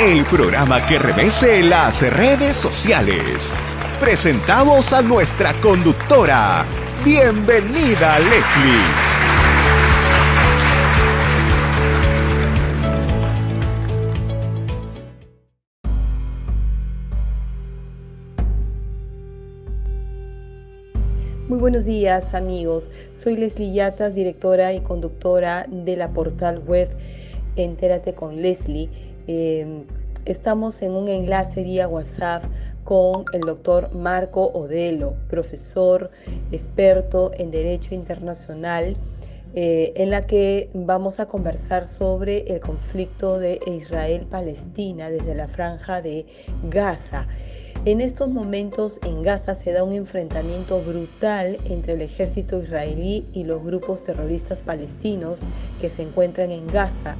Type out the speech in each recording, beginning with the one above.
el programa que revese las redes sociales. Presentamos a nuestra conductora. Bienvenida, Leslie. Muy buenos días amigos, soy Leslie Yatas, directora y conductora de la portal web Entérate con Leslie Em, estamos en un enlace vía WhatsApp con el doctor Marco Odelo, profesor experto en Derecho Internacional, eh, en la que vamos a conversar sobre el conflicto de Israel-Palestina desde la franja de Gaza. En estos momentos en Gaza se da un enfrentamiento brutal entre el ejército israelí y los grupos terroristas palestinos que se encuentran en Gaza.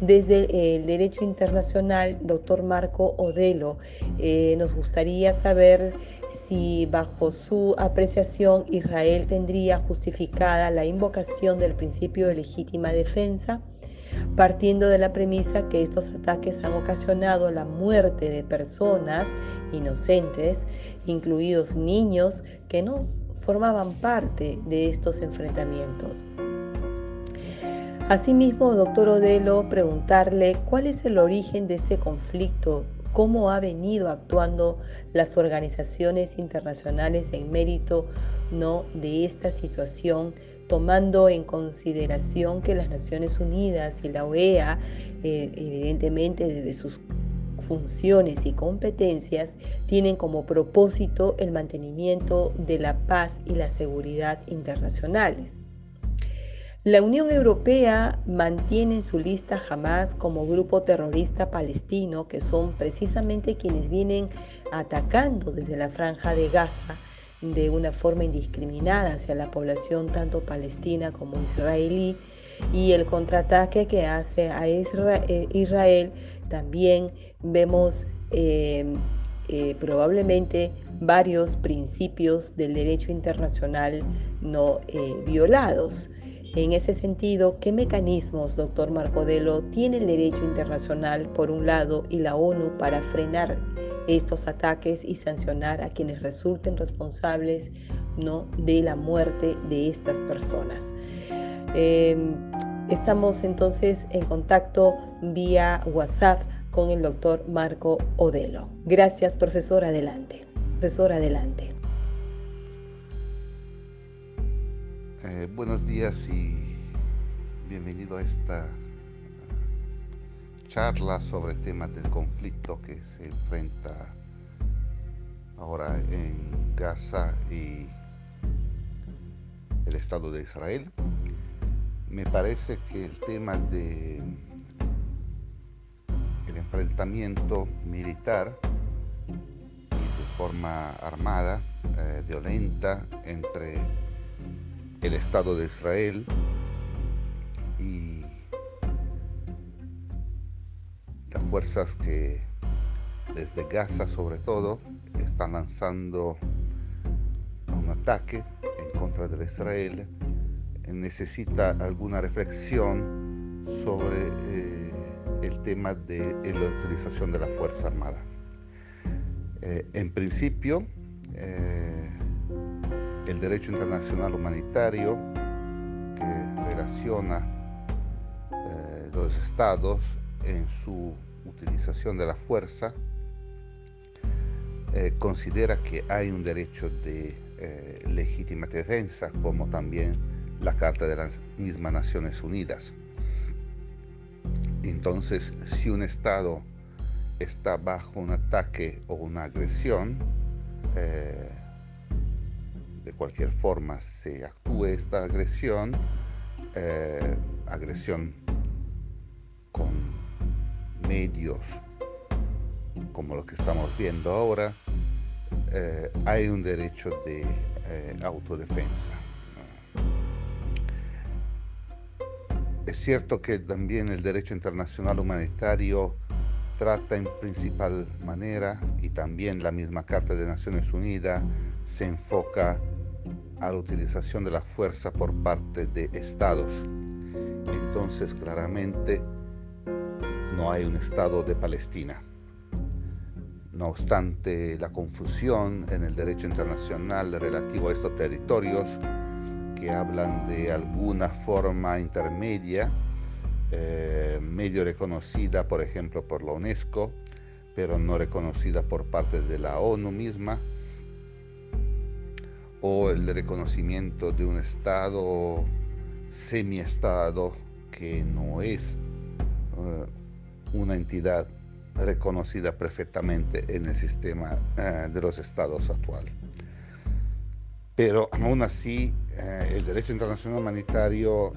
Desde el derecho internacional, doctor Marco Odelo, eh, nos gustaría saber si bajo su apreciación Israel tendría justificada la invocación del principio de legítima defensa, partiendo de la premisa que estos ataques han ocasionado la muerte de personas inocentes, incluidos niños que no formaban parte de estos enfrentamientos. Asimismo, doctor Odelo, preguntarle cuál es el origen de este conflicto, cómo ha venido actuando las organizaciones internacionales en mérito ¿no? de esta situación, tomando en consideración que las Naciones Unidas y la OEA, eh, evidentemente desde sus funciones y competencias, tienen como propósito el mantenimiento de la paz y la seguridad internacionales. La Unión Europea mantiene en su lista jamás como grupo terrorista palestino, que son precisamente quienes vienen atacando desde la franja de Gaza de una forma indiscriminada hacia la población tanto palestina como israelí y el contraataque que hace a eh, Israel, también vemos eh, eh, probablemente varios principios del derecho internacional no violados. En ese sentido, ¿qué mecanismos, doctor Marcodelo, tiene el derecho internacional por un lado y la ONU para frenar estos ataques y sancionar a quienes resulten responsables ¿no? de la muerte de estas personas? Em, estamos entonces en contacto vía WhatsApp con el doctor Marco Odelo. Gracias, profesor. Adelante. Profesor, adelante. Eh, buenos días y bienvenido a esta charla sobre temas del conflicto que se enfrenta ahora en Gaza y el Estado de Israel. Me parece que el tema de el enfrentamiento militar y de forma armada, eh, violenta entre el Estado de Israel y las fuerzas que desde Gaza sobre todo están lanzando un ataque en contra de Israel necesita alguna reflexión sobre eh, el tema de la utilización de la Fuerza Armada. Eh, en principio, eh, el derecho internacional humanitario que relaciona eh, los estados en su utilización de la fuerza eh, considera que hay un derecho de eh, legítima defensa como también la Carta de las mismas Naciones Unidas. Entonces, si un Estado está bajo un ataque o una agresión, de cualquier forma se actúe esta agresión, eh, agresión con medios como lo que estamos viendo ahora, eh, hay un derecho de eh, autodefensa. Es cierto que también el derecho internacional humanitario trata en principal manera y también la misma Carta de Naciones Unidas se enfoca a la utilización de la fuerza por parte de estados. Entonces claramente no hay un Estado de Palestina. No obstante la confusión en el derecho internacional relativo a estos territorios, que hablan de alguna forma intermedia, eh, medio reconocida, por ejemplo, por la UNESCO, pero no reconocida por parte de la ONU misma, o el reconocimiento de un Estado semi-Estado que no es eh, una entidad reconocida perfectamente en el sistema eh, de los estados actual. Pero aún así, eh, el derecho internacional humanitario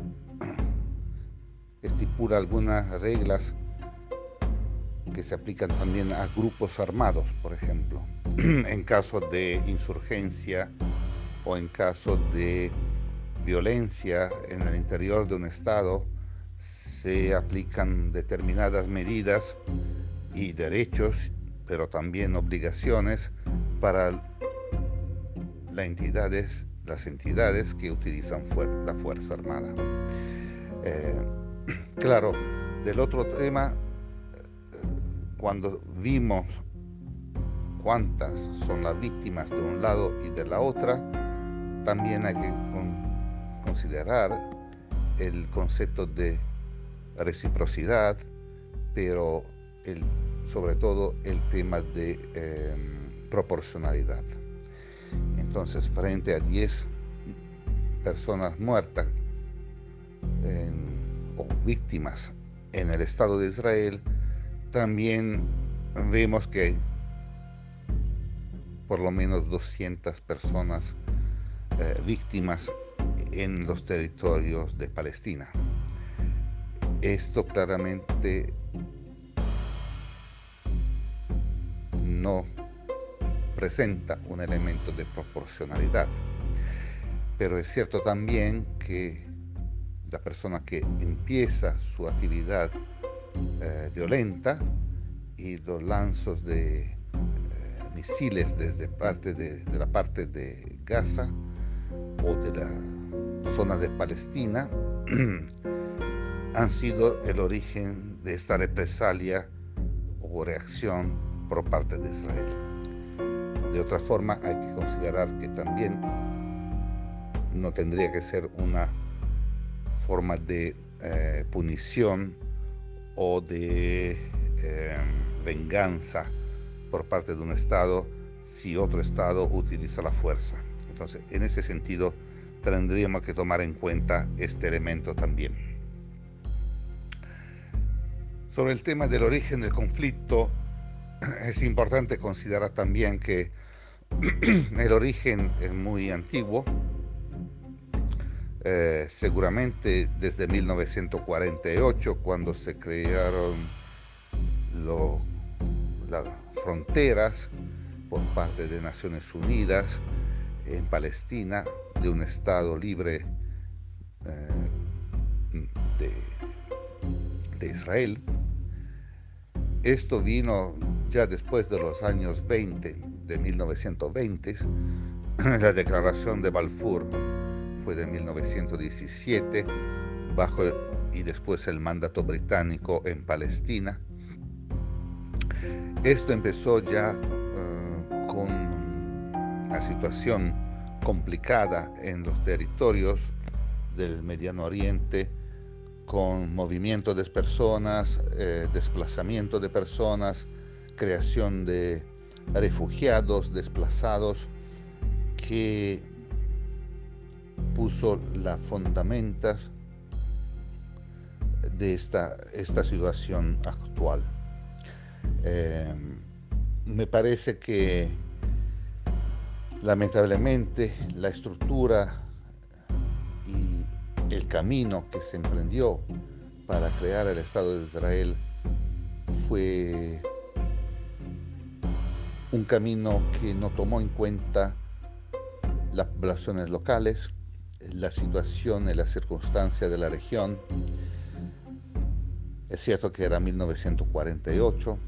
estipula algunas reglas que se aplican también a grupos armados, por ejemplo, en caso de insurgencia o en caso de violencia en el interior de un Estado, se aplican determinadas medidas y derechos, pero también obligaciones para las entidades, las entidades que utilizan la Fuerza Armada. Eh, claro, del otro tema, cuando vimos cuántas son las víctimas de un lado y de la otra, también hay que considerar el concepto de reciprocidad, pero sobre todo el tema de em, proporcionalidad. Entonces, frente a 10 personas muertas o víctimas en el Estado de Israel, también vemos que por lo menos 200 personas eh, víctimas en los territorios de Palestina. Esto claramente no presenta un elemento de proporcionalidad, pero es cierto también que la persona que empieza su actividad eh, violenta y los lanzos de eh, misiles desde parte de, la parte de Gaza o de la zona de Palestina han sido el origen de esta represalia o reacción por parte de Israel. De otra forma, hay que considerar que también no tendría que ser una forma de eh, punición o de eh, venganza por parte de un Estado si otro Estado utiliza la fuerza. Entonces, en ese sentido, tendríamos que tomar en cuenta este elemento también. Sobre el tema del origen del conflicto, es importante considerar también que el origen es muy antiguo, eh, seguramente desde 1948, cuando se crearon las fronteras por parte de Naciones Unidas en Palestina, de un Estado libre eh, de Israel. Esto vino ya después de los años 20, de 1920. La declaración de Balfour fue de 1917, bajo y después el mandato británico en Palestina. Esto empezó ya eh, con la situación complicada en los territorios del Mediano Oriente, con movimiento de personas, eh, desplazamiento de personas, creación de refugiados, desplazados, que puso las fundamentas de esta, esta situación actual. Eh, me parece que lamentablemente la estructura el camino que se emprendió para crear el Estado de Israel fue un camino que no tomó en cuenta las poblaciones locales, la situación y las circunstancias de la región. Es cierto que era 1948,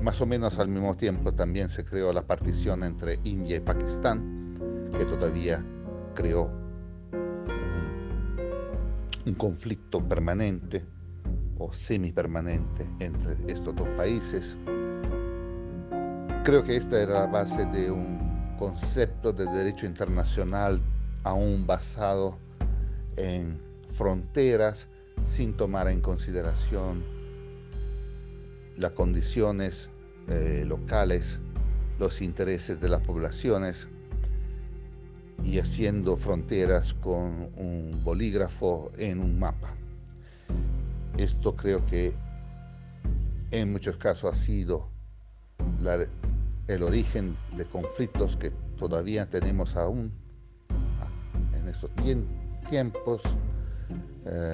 más o menos al mismo tiempo también se creó la partición entre India y Pakistán, que todavía creó un conflicto permanente o semipermanente entre estos dos países. Creo que esta era la base de un concepto de derecho internacional aún basado en fronteras sin tomar en consideración las condiciones eh, locales, los intereses de las poblaciones y haciendo fronteras con un bolígrafo en un mapa. Esto creo que en muchos casos ha sido el origen de conflictos que todavía tenemos aún en estos tiempos. Eh,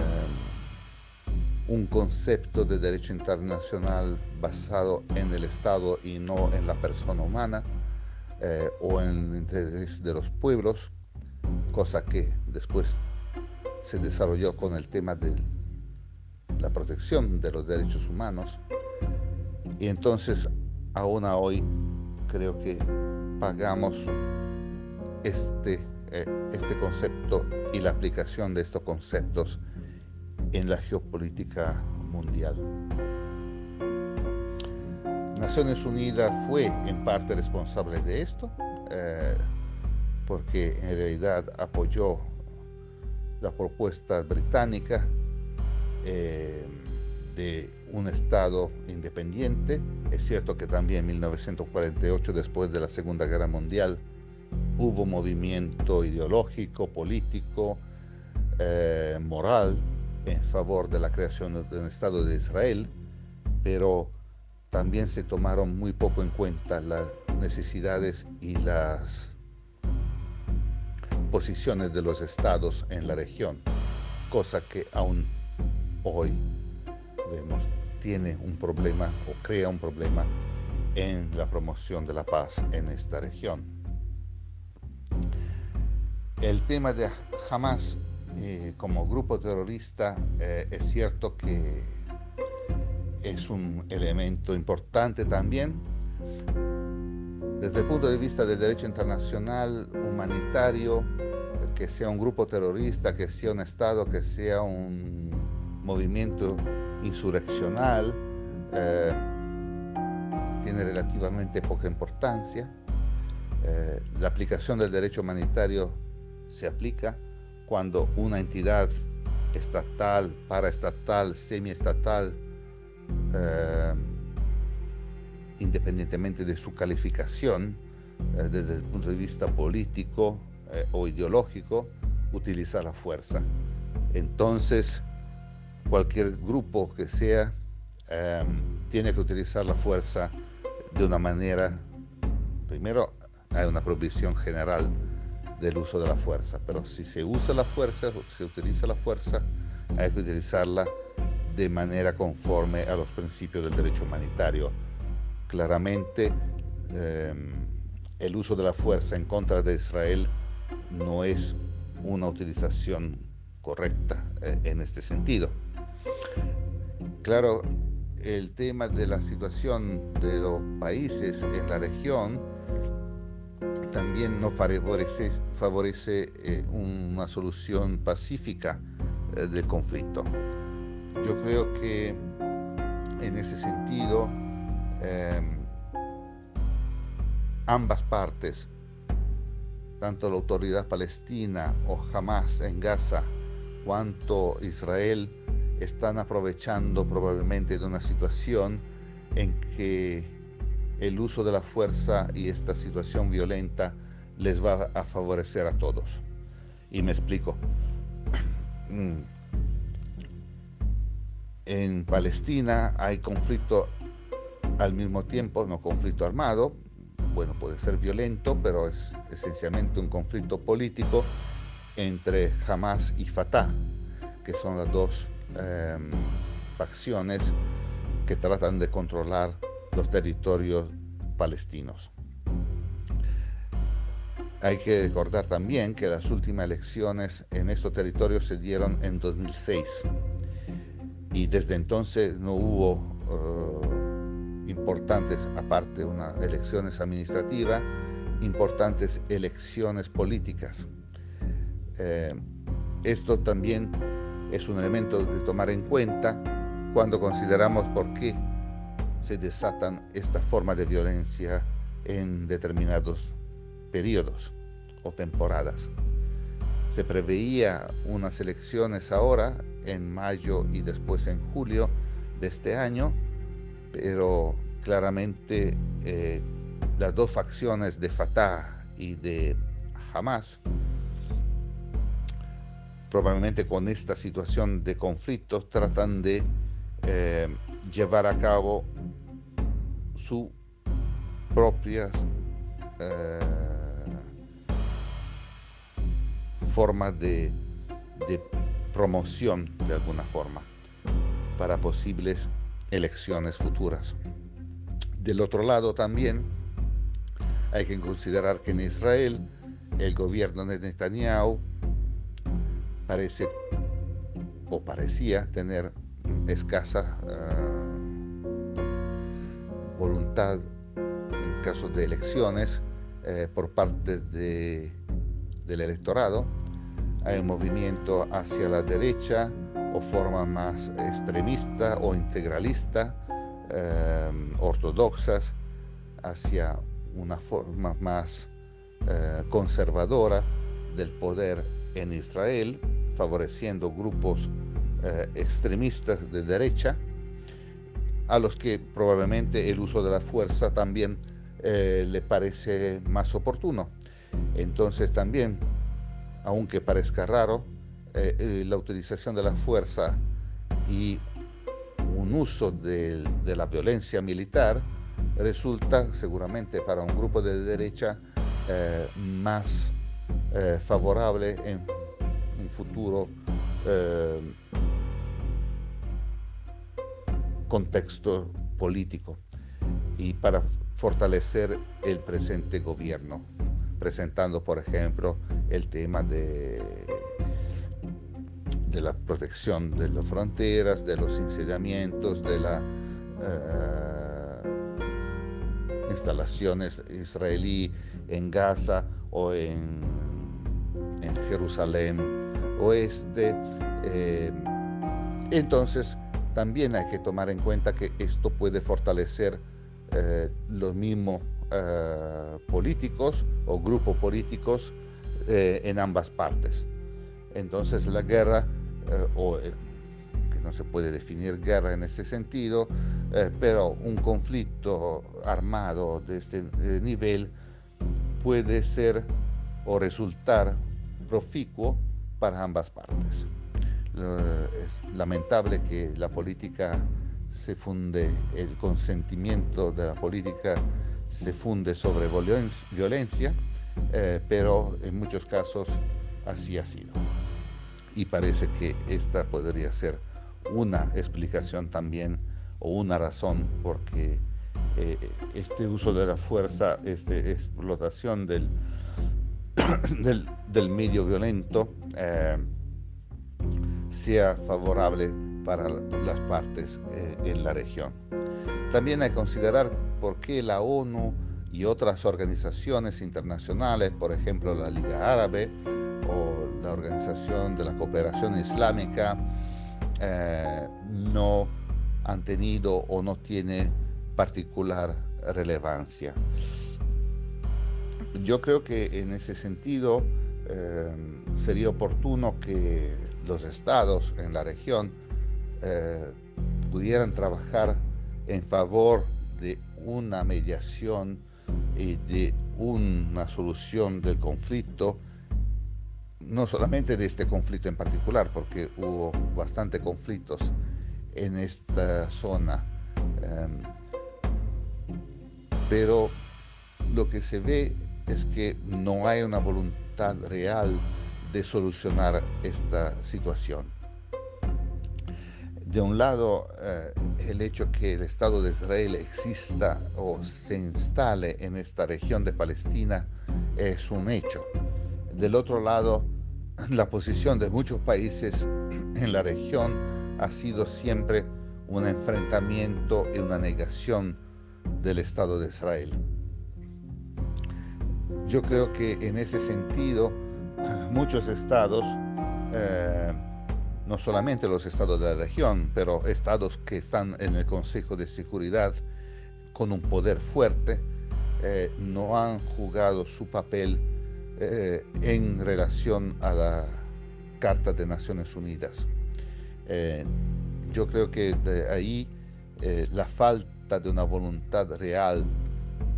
un concepto de derecho internacional basado en el Estado y no en la persona humana eh, o en el interés de los pueblos, cosa que después se desarrolló con el tema de la protección de los derechos humanos. Y entonces, aún hoy, creo que pagamos este, eh, este concepto y la aplicación de estos conceptos en la geopolítica mundial. Naciones Unidas fue en parte responsable de esto, eh, porque en realidad apoyó la propuesta británica eh, de un Estado independiente. Es cierto que también en 1948, después de la Segunda Guerra Mundial, hubo movimiento ideológico, político, eh, moral en favor de la creación de un Estado de Israel, pero también se tomaron muy poco en cuenta las necesidades y las posiciones de los estados en la región, cosa que aún hoy vemos tiene un problema o crea un problema en la promoción de la paz en esta región. El tema de Hamas eh, como grupo terrorista eh, es cierto que es un elemento importante también. Desde el punto de vista del derecho internacional humanitario, que sea un grupo terrorista, que sea un Estado, que sea un movimiento insurreccional, eh, tiene relativamente poca importancia. la aplicación del derecho humanitario se aplica cuando una entidad estatal, paraestatal, semiestatal, eh, independientemente de su calificación, eh, desde el punto de vista político eh, o ideológico, utiliza la fuerza. Entonces, cualquier grupo que sea, tiene que utilizar la fuerza de una manera, primero hay una provisión general del uso de la fuerza. Pero si se usa la fuerza, se utiliza la fuerza, hay que utilizarla de manera conforme a los principios del derecho humanitario. Claramente, em, el uso de la fuerza en contra de Israel no es una utilización correcta eh, en este sentido. Claro, el tema de la situación de los países en la región también no favorece, favorece eh, una solución pacífica eh, del conflicto. Yo creo que en ese sentido em, ambas partes, tanto la autoridad palestina o Hamas en Gaza, cuanto Israel, están aprovechando probablemente de una situación en que el uso de la fuerza y esta situación violenta les va a favorecer a todos. Y me explico. Mm. En Palestina hay conflicto al mismo tiempo, no conflicto armado, bueno, puede ser violento, pero es esencialmente un conflicto político entre Hamas y Fatah, que son las dos em, facciones que tratan de controlar los territorios palestinos. Hay que recordar también que las últimas elecciones en estos territorios se dieron en 2006 y desde entonces no hubo eh, importantes, aparte de unas elecciones administrativas, importantes elecciones políticas. Eh, esto también es un elemento de tomar en cuenta cuando consideramos por qué se desatan esta forma de violencia en determinados periodos o temporadas. Se preveía unas elecciones ahora, en mayo y después en julio de este año, pero claramente eh, las dos facciones de Fatah y de Hamas, probablemente con esta situación de conflicto, tratan de eh, llevar a cabo su propias eh, formas de, promoción de alguna forma para posibles elecciones futuras. Del otro lado también hay que considerar que en Israel el gobierno de Netanyahu parece o parecía tener escasa uh, voluntad en caso de elecciones eh, por parte de, del electorado. Hay un movimiento hacia la derecha o forma más extremista o integralista, eh, ortodoxas, hacia una forma más eh, conservadora del poder en Israel, favoreciendo grupos eh, extremistas de derecha, a los que probablemente el uso de la fuerza también eh, le parece más oportuno. Entonces también, aunque parezca raro, la utilización de la fuerza y un uso de, la violencia militar resulta seguramente para un grupo de derecha eh, más eh, favorable en un futuro eh, contexto político y para fortalecer el presente gobierno, presentando, por ejemplo, el tema de, de la protección de las fronteras, de los incendiamientos, de la instalaciones israelí en Gaza o en, en Jerusalén oeste. Eh, entonces, también hay que tomar en cuenta que esto puede fortalecer eh, los mismos eh, políticos o grupos políticos en ambas partes. Entonces la guerra, o que no se puede definir guerra en ese sentido, pero un conflicto armado de este nivel puede ser o resultar proficuo para ambas partes. Es lamentable que la política se funde, el consentimiento de la política se funde sobre violencia, eh, pero en muchos casos así ha sido. Y parece que esta podría ser una explicación también o una razón porque eh, este uso de la fuerza, esta explotación del, del, medio violento, eh, sea favorable para las partes eh, en la región. También hay que considerar por qué la ONU y otras organizaciones internacionales, por ejemplo la Liga Árabe o la Organización de la Cooperación Islámica, no han tenido o no tienen particular relevancia. Yo creo que en ese sentido eh, sería oportuno que los estados en la región eh, pudieran trabajar en favor de una mediación y de una solución del conflicto, no solamente de este conflicto en particular, porque hubo bastante conflictos en esta zona. Eh, pero lo que se ve es que no hay una voluntad real de solucionar esta situación. De un lado, eh, el hecho que el Estado de Israel exista o se instale en esta región de Palestina es un hecho. Del otro lado, la posición de muchos países en la región ha sido siempre un enfrentamiento y una negación del Estado de Israel. Yo creo que en ese sentido muchos estados eh, no solamente los estados de la región, pero estados que están en el Consejo de Seguridad con un poder fuerte, eh, no han jugado su papel eh, en relación a la Carta de Naciones Unidas. Eh, yo creo que de ahí la falta de una voluntad real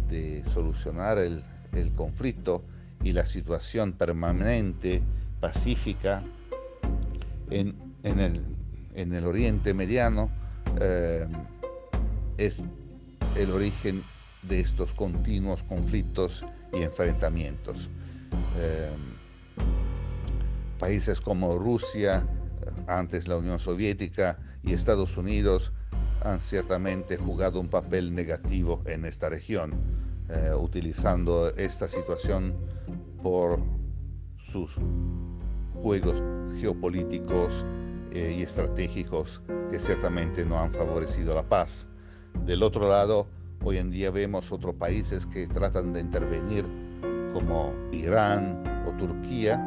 de solucionar el, el conflicto y la situación permanente, pacífica, en, el, en el, Oriente Mediano eh, es el origen de estos continuos conflictos y enfrentamientos. Eh, países como Rusia, antes la Unión Soviética y Estados Unidos han ciertamente jugado un papel negativo en esta región, eh, utilizando esta situación por sus juegos geopolíticos eh, y estratégicos que ciertamente no han favorecido la paz. Del otro lado, hoy en día vemos otros países que tratan de intervenir como Irán o Turquía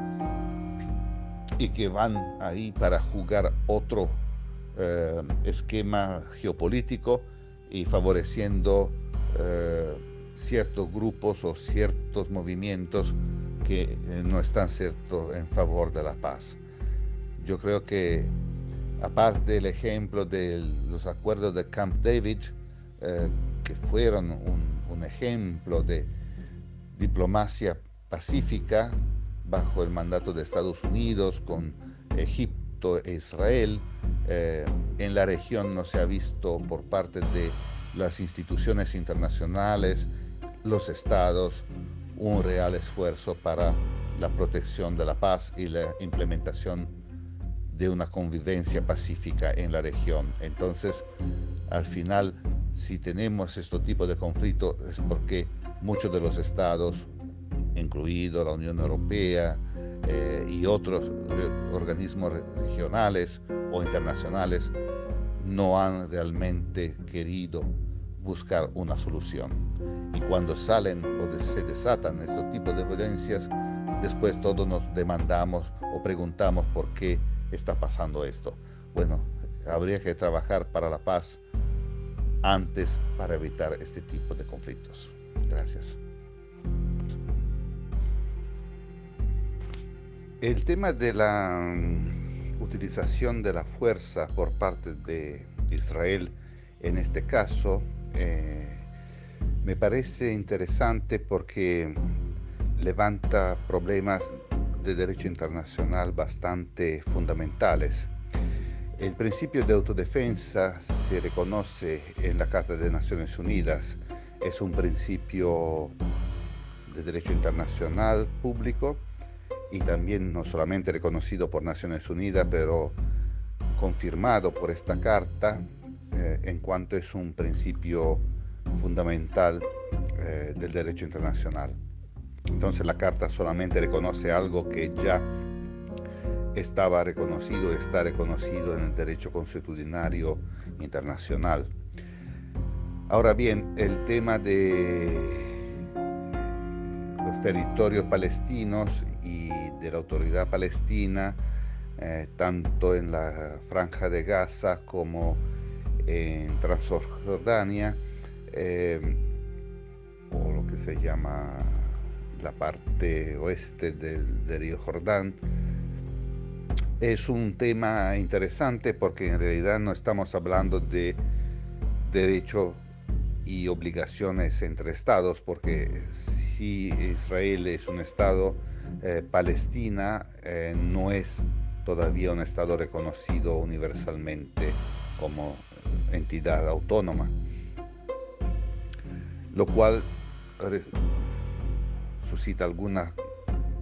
y que van ahí para jugar otro eh, esquema geopolítico y favoreciendo ciertos grupos o ciertos movimientos que eh, no están cierto en favor de la paz. Yo creo que aparte del ejemplo de los acuerdos de Camp David, eh, que fueron un, ejemplo de diplomacia pacífica bajo el mandato de Estados Unidos con Egipto e Israel, eh, en la región no se ha visto por parte de las instituciones internacionales, los estados, un real esfuerzo para la protección de la paz y la implementación de una convivencia pacífica en la región. Entonces, al final, si tenemos este tipo de conflicto es porque muchos de los estados, incluido la Unión Europea eh, y otros organismos regionales o internacionales, no han realmente querido buscar una solución. Y cuando salen o se desatan estos tipos de violencias, después todos nos demandamos o preguntamos por qué está pasando esto. Bueno, habría que trabajar para la paz antes para evitar este tipo de conflictos. Gracias. El tema de la mm, utilización de la fuerza por parte de Israel en este caso eh, me parece interesante porque levanta problemas de derecho internacional bastante fundamentales. El principio de autodefensa se reconoce en la Carta de Naciones Unidas. Es un principio de derecho internacional público y también no solamente reconocido por Naciones Unidas, pero confirmado por esta carta eh, en cuanto es un principio fundamental eh, del derecho internacional. Entonces la Carta solamente reconoce algo que ya estaba reconocido, está reconocido en el derecho constitucionario internacional. Ahora bien, el tema de los territorios palestinos y de la autoridad palestina, eh, tanto en la franja de Gaza como en Transjordania, eh, o lo que se llama la parte oeste del, río Jordán. Es un tema interesante porque en realidad no estamos hablando de derecho y obligaciones entre estados, porque si Israel es un estado, eh, Palestina eh, no es todavía un estado reconocido universalmente como entidad autónoma, lo cual suscita algunas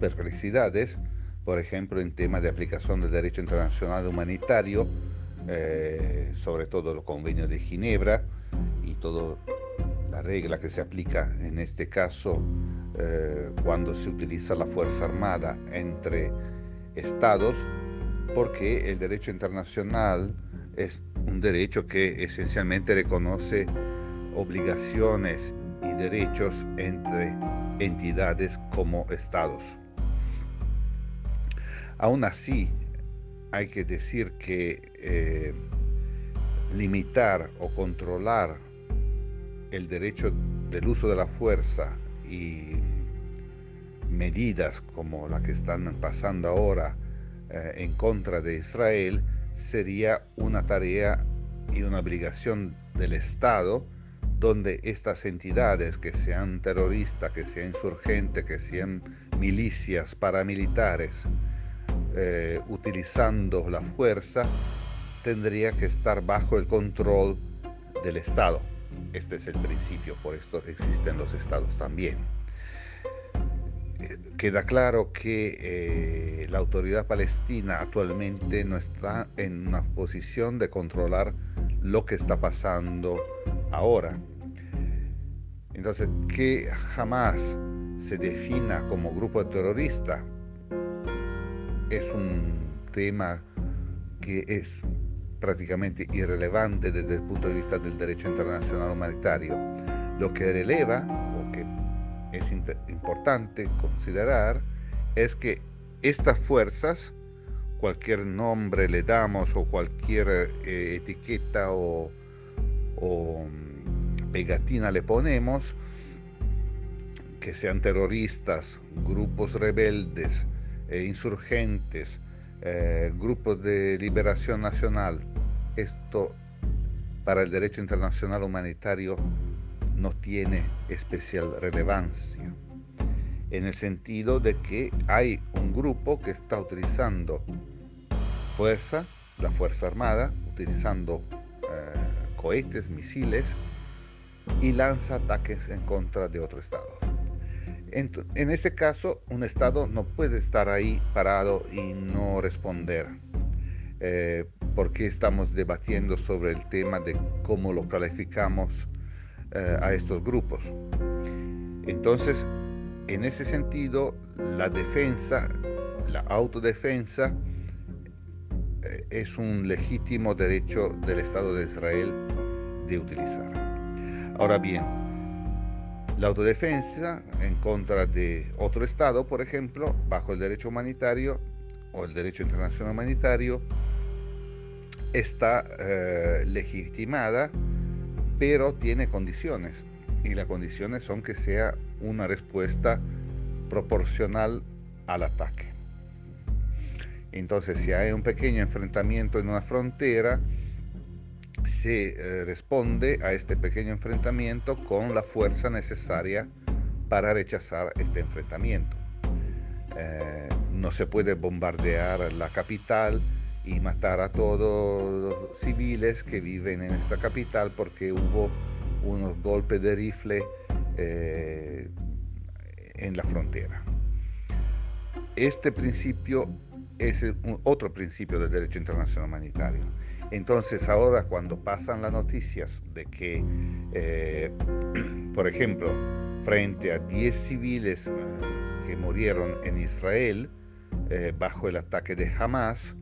perplejidades, por ejemplo, en temas de aplicación del derecho internacional humanitario, eh, sobre todo el convenio de Ginebra y toda la regla que se aplica en este caso eh, cuando se utiliza la fuerza armada entre estados, porque el derecho internacional es un derecho que esencialmente reconoce obligaciones derechos entre entidades como estados. Aún así, hay que decir que eh, limitar o controlar el derecho del uso de la fuerza y medidas como la que están pasando ahora eh, en contra de Israel sería una tarea y una obligación del Estado donde estas entidades, que sean terroristas, que sean insurgentes, que sean milicias paramilitares, eh, utilizando la fuerza, tendría que estar bajo el control del Estado. Este es el principio, por esto existen los estados también. Eh, queda claro que eh, la autoridad palestina actualmente no está en una posición de controlar lo que está pasando ahora. Entonces, que jamás se defina como grupo terrorista es un tema que es prácticamente irrelevante desde el punto de vista del derecho internacional humanitario. Lo que releva o que es importante considerar es que estas fuerzas, cualquier nombre le damos o cualquier eh, etiqueta o, o pegatina le ponemos, que sean terroristas, grupos rebeldes, eh, insurgentes, eh, grupos de liberación nacional, esto para el derecho internacional humanitario no tiene especial relevancia, en el sentido de que hay un grupo que está utilizando fuerza, la Fuerza Armada, utilizando eh, cohetes, misiles, y lanza ataques en contra de otro Estado. En, ese caso, un Estado no puede estar ahí parado y no responder, eh, porque estamos debatiendo sobre el tema de cómo lo calificamos eh, a estos grupos. Entonces, en ese sentido, la defensa, la autodefensa, eh, es un legítimo derecho del Estado de Israel de utilizar. Ahora bien, la autodefensa en contra de otro Estado, por ejemplo, bajo el derecho humanitario o el derecho internacional humanitario, está eh, legitimada, pero tiene condiciones. Y las condiciones son que sea una respuesta proporcional al ataque. Entonces, si hay un pequeño enfrentamiento en una frontera, se eh, responde a este pequeño enfrentamiento con la fuerza necesaria para rechazar este enfrentamiento. Eh, no se puede bombardear la capital y matar a todos los civiles que viven en esta capital porque hubo unos golpes de rifle eh, en la frontera. Este principio es otro principio del derecho internacional humanitario entonces ahora cuando pasan las noticias de que, eh, por ejemplo, frente a 10 civiles eh, que murieron en Israel eh, bajo el ataque de Hamas,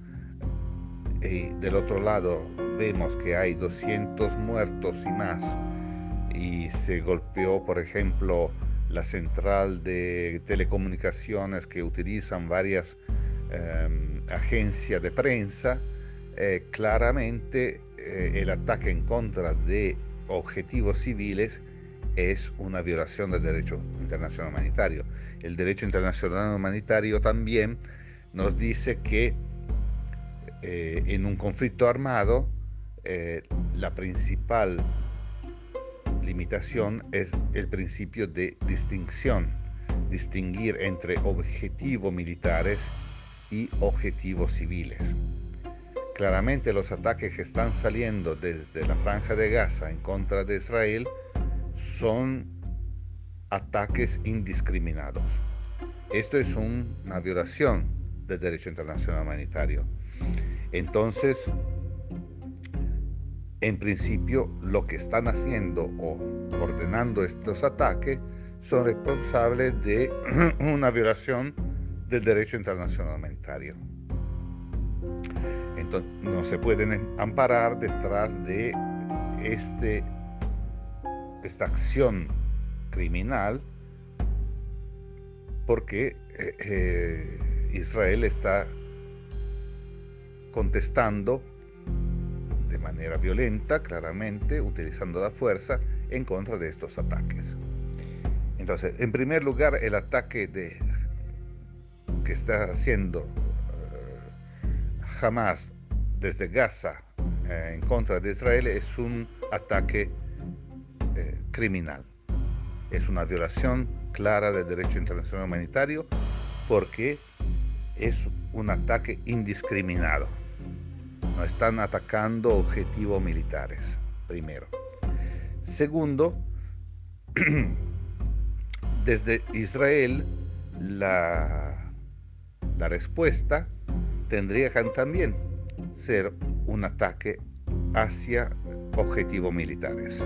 y del otro lado vemos que hay 200 muertos y más, y se golpeó, por ejemplo, la central de telecomunicaciones que utilizan varias agencias de prensa, eh, claramente eh, el ataque en contra de objetivos civiles es una violación del derecho internacional humanitario. El derecho internacional humanitario también nos dice que eh, en un conflicto armado la principal limitación es el principio de distinción, distinguir entre objetivos militares y objetivos civiles. Claramente los ataques que están saliendo desde la franja de Gaza en contra de Israel son ataques indiscriminados. Esto es una violación del derecho internacional humanitario. Entonces, en principio, lo que están haciendo o ordenando estos ataques son responsables de una violación del derecho internacional humanitario no se pueden amparar detrás de este, esta acción criminal porque eh, eh, Israel está contestando de manera violenta, claramente, utilizando la fuerza en contra de estos ataques. Entonces, en primer lugar, el ataque que está haciendo uh, Hamas desde Gaza eh, en contra de Israel es un ataque eh, criminal. Es una violación clara del derecho internacional humanitario porque es un ataque indiscriminado. No están atacando objetivos militares, primero. Segundo, desde Israel la, la respuesta tendría que también ser un ataque hacia objetivos militares.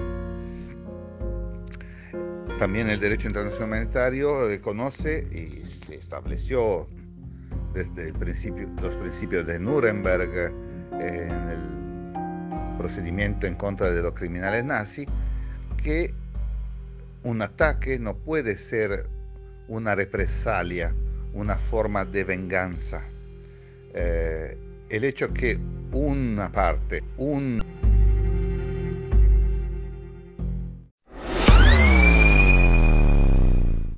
También el derecho internacional humanitario reconoce y se estableció desde el los principios de Nuremberg en el procedimiento en contra de los criminales nazis que un ataque no puede ser una represalia, una forma de venganza. Eh, el hecho que una parte, un